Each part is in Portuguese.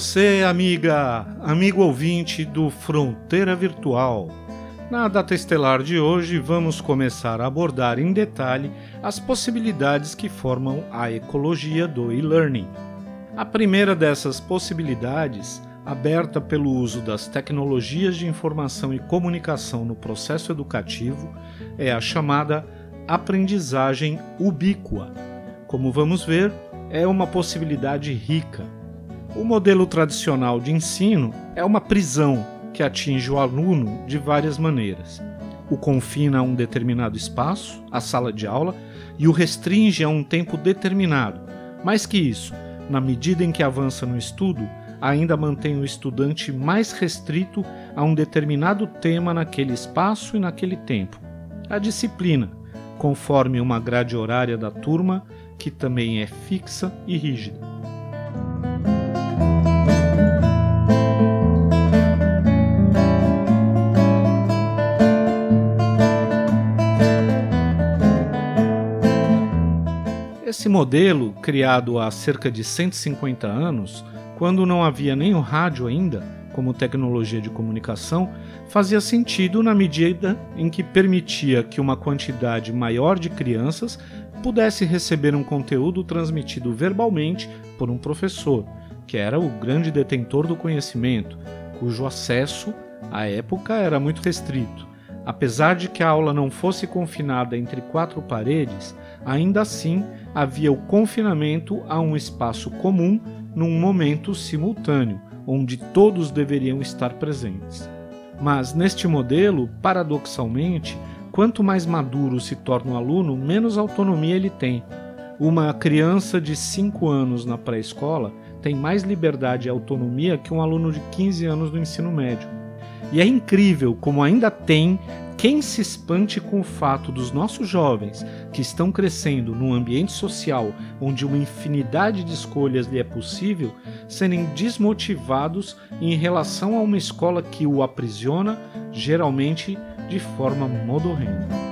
Você, amiga, amigo ouvinte do Fronteira Virtual. Na data estelar de hoje, vamos começar a abordar em detalhe as possibilidades que formam a ecologia do e-learning. A primeira dessas possibilidades, aberta pelo uso das tecnologias de informação e comunicação no processo educativo, é a chamada aprendizagem ubíqua. Como vamos ver, é uma possibilidade rica. O modelo tradicional de ensino é uma prisão que atinge o aluno de várias maneiras. O confina a um determinado espaço, a sala de aula, e o restringe a um tempo determinado. Mais que isso, na medida em que avança no estudo, ainda mantém o estudante mais restrito a um determinado tema naquele espaço e naquele tempo. A disciplina, conforme uma grade horária da turma, que também é fixa e rígida. Esse modelo, criado há cerca de 150 anos, quando não havia nem o rádio ainda, como tecnologia de comunicação, fazia sentido na medida em que permitia que uma quantidade maior de crianças pudesse receber um conteúdo transmitido verbalmente por um professor, que era o grande detentor do conhecimento, cujo acesso, à época, era muito restrito. Apesar de que a aula não fosse confinada entre quatro paredes, ainda assim havia o confinamento a um espaço comum num momento simultâneo, onde todos deveriam estar presentes. Mas neste modelo, paradoxalmente, quanto mais maduro se torna o aluno, menos autonomia ele tem. Uma criança de 5 anos na pré-escola tem mais liberdade e autonomia que um aluno de 15 anos no ensino médio. E é incrível como ainda tem quem se espante com o fato dos nossos jovens, que estão crescendo num ambiente social onde uma infinidade de escolhas lhe é possível, serem desmotivados em relação a uma escola que o aprisiona, geralmente de forma modorrenta.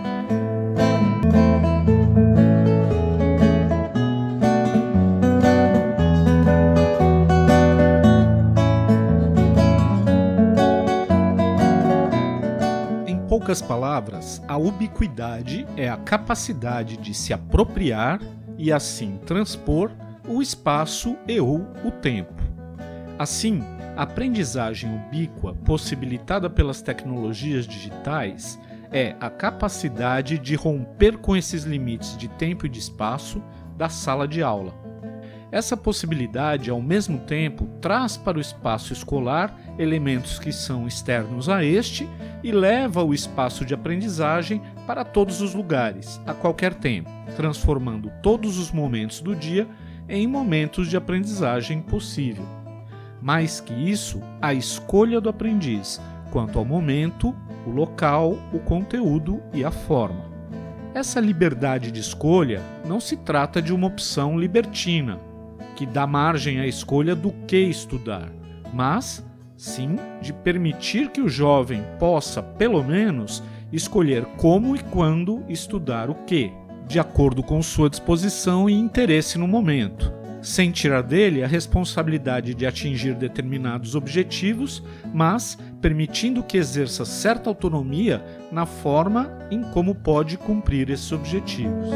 Poucas palavras, a ubiquidade é a capacidade de se apropriar e assim transpor o espaço e ou o tempo. Assim, a aprendizagem ubíqua possibilitada pelas tecnologias digitais é a capacidade de romper com esses limites de tempo e de espaço da sala de aula. Essa possibilidade, ao mesmo tempo, traz para o espaço escolar elementos que são externos a este e leva o espaço de aprendizagem para todos os lugares, a qualquer tempo, transformando todos os momentos do dia em momentos de aprendizagem possível. Mais que isso, a escolha do aprendiz quanto ao momento, o local, o conteúdo e a forma. Essa liberdade de escolha não se trata de uma opção libertina, que dá margem à escolha do que estudar, mas sim de permitir que o jovem possa, pelo menos, escolher como e quando estudar o que, de acordo com sua disposição e interesse no momento, sem tirar dele a responsabilidade de atingir determinados objetivos, mas permitindo que exerça certa autonomia na forma em como pode cumprir esses objetivos.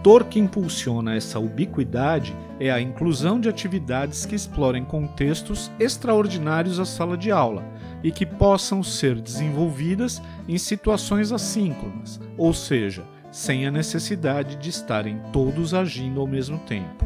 Vetor que impulsiona essa ubiquidade é a inclusão de atividades que explorem contextos extraordinários à sala de aula e que possam ser desenvolvidas em situações assíncronas, ou seja, sem a necessidade de estarem todos agindo ao mesmo tempo.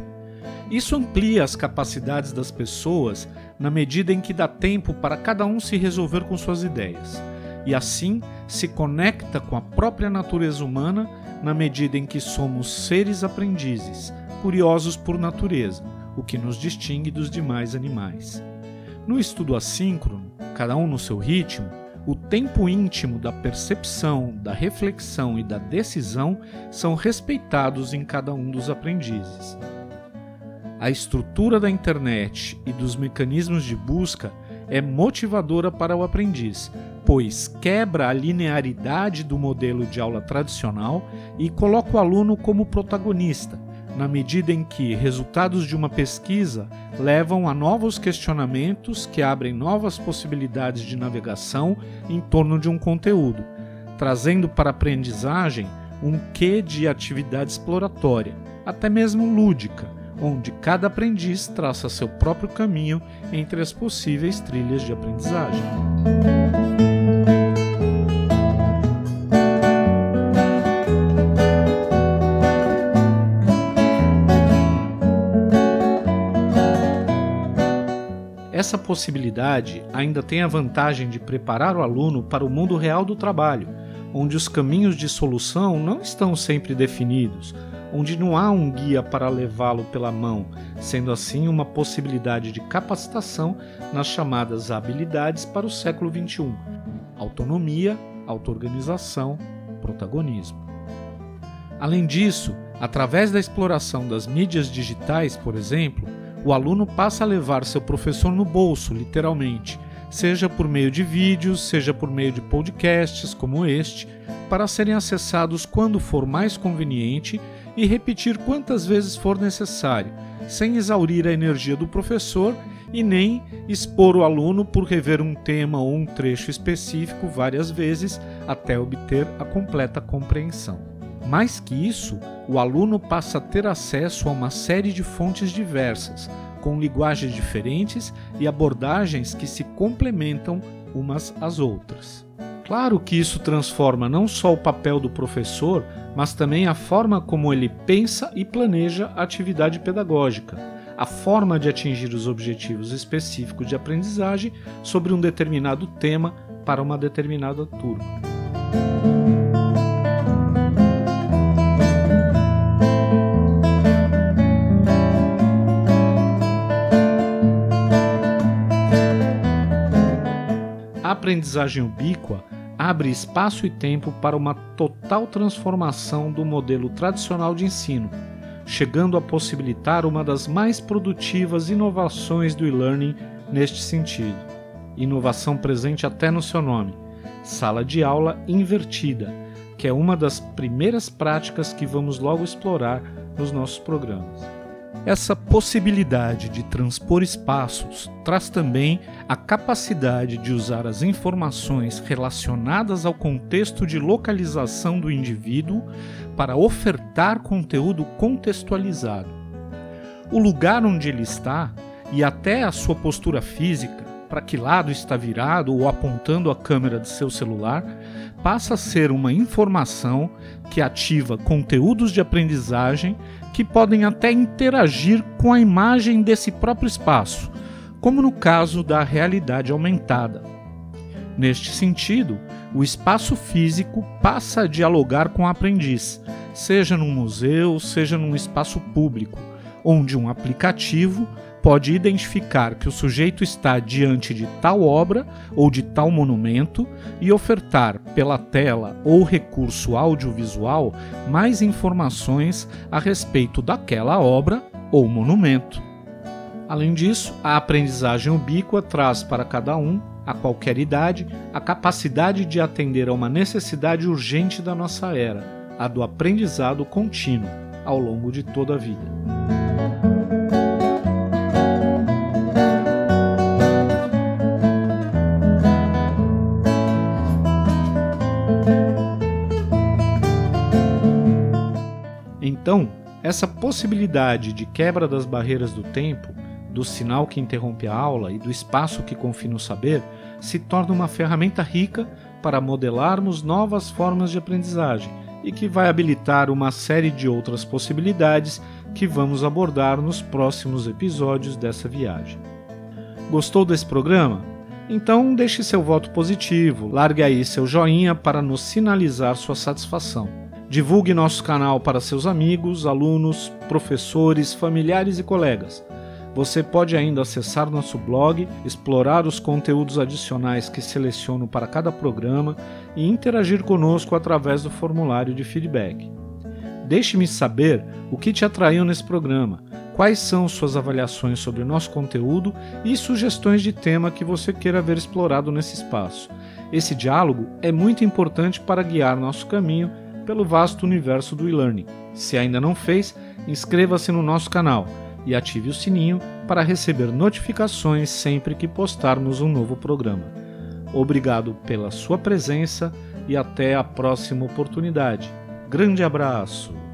Isso amplia as capacidades das pessoas na medida em que dá tempo para cada um se resolver com suas ideias, e assim se conecta com a própria natureza humana na medida em que somos seres aprendizes, curiosos por natureza, o que nos distingue dos demais animais. No estudo assíncrono, cada um no seu ritmo, o tempo íntimo da percepção, da reflexão e da decisão são respeitados em cada um dos aprendizes. A estrutura da internet e dos mecanismos de busca é motivadora para o aprendiz, pois quebra a linearidade do modelo de aula tradicional e coloca o aluno como protagonista, na medida em que resultados de uma pesquisa levam a novos questionamentos que abrem novas possibilidades de navegação em torno de um conteúdo, trazendo para a aprendizagem um quê de atividade exploratória, até mesmo lúdica, onde cada aprendiz traça seu próprio caminho entre as possíveis trilhas de aprendizagem. Essa possibilidade ainda tem a vantagem de preparar o aluno para o mundo real do trabalho, onde os caminhos de solução não estão sempre definidos, onde não há um guia para levá-lo pela mão, sendo assim uma possibilidade de capacitação nas chamadas habilidades para o século XXI: autonomia, auto-organização, protagonismo. Além disso, através da exploração das mídias digitais, por exemplo, o aluno passa a levar seu professor no bolso, literalmente, seja por meio de vídeos, seja por meio de podcasts como este, para serem acessados quando for mais conveniente e repetir quantas vezes for necessário, sem exaurir a energia do professor e nem expor o aluno por rever um tema ou um trecho específico várias vezes até obter a completa compreensão. Mais que isso, o aluno passa a ter acesso a uma série de fontes diversas, com linguagens diferentes e abordagens que se complementam umas às outras. Claro que isso transforma não só o papel do professor, mas também a forma como ele pensa e planeja a atividade pedagógica, a forma de atingir os objetivos específicos de aprendizagem sobre um determinado tema para uma determinada turma. Aprendizagem ubíqua abre espaço e tempo para uma total transformação do modelo tradicional de ensino, chegando a possibilitar uma das mais produtivas inovações do e-learning neste sentido. Inovação presente até no seu nome, sala de aula invertida, que é uma das primeiras práticas que vamos logo explorar nos nossos programas. Essa possibilidade de transpor espaços traz também a capacidade de usar as informações relacionadas ao contexto de localização do indivíduo para ofertar conteúdo contextualizado. O lugar onde ele está e até a sua postura física, para que lado está virado ou apontando a câmera de seu celular, passa a ser uma informação que ativa conteúdos de aprendizagem que podem até interagir com a imagem desse próprio espaço, como no caso da realidade aumentada. Neste sentido, o espaço físico passa a dialogar com o aprendiz, seja num museu, seja num espaço público, onde um aplicativo pode identificar que o sujeito está diante de tal obra ou de tal monumento e ofertar pela tela ou recurso audiovisual mais informações a respeito daquela obra ou monumento. Além disso, a aprendizagem ubíqua traz para cada um, a qualquer idade, a capacidade de atender a uma necessidade urgente da nossa era, a do aprendizado contínuo, ao longo de toda a vida. Essa possibilidade de quebra das barreiras do tempo, do sinal que interrompe a aula e do espaço que confina o saber se torna uma ferramenta rica para modelarmos novas formas de aprendizagem e que vai habilitar uma série de outras possibilidades que vamos abordar nos próximos episódios dessa viagem. Gostou desse programa? Então deixe seu voto positivo, largue aí seu joinha para nos sinalizar sua satisfação. Divulgue nosso canal para seus amigos, alunos, professores, familiares e colegas. Você pode ainda acessar nosso blog, explorar os conteúdos adicionais que seleciono para cada programa e interagir conosco através do formulário de feedback. Deixe-me saber o que te atraiu nesse programa, quais são suas avaliações sobre o nosso conteúdo e sugestões de tema que você queira ver explorado nesse espaço. Esse diálogo é muito importante para guiar nosso caminho pelo vasto universo do e-learning. Se ainda não fez, inscreva-se no nosso canal e ative o sininho para receber notificações sempre que postarmos um novo programa. Obrigado pela sua presença e até a próxima oportunidade. Grande abraço!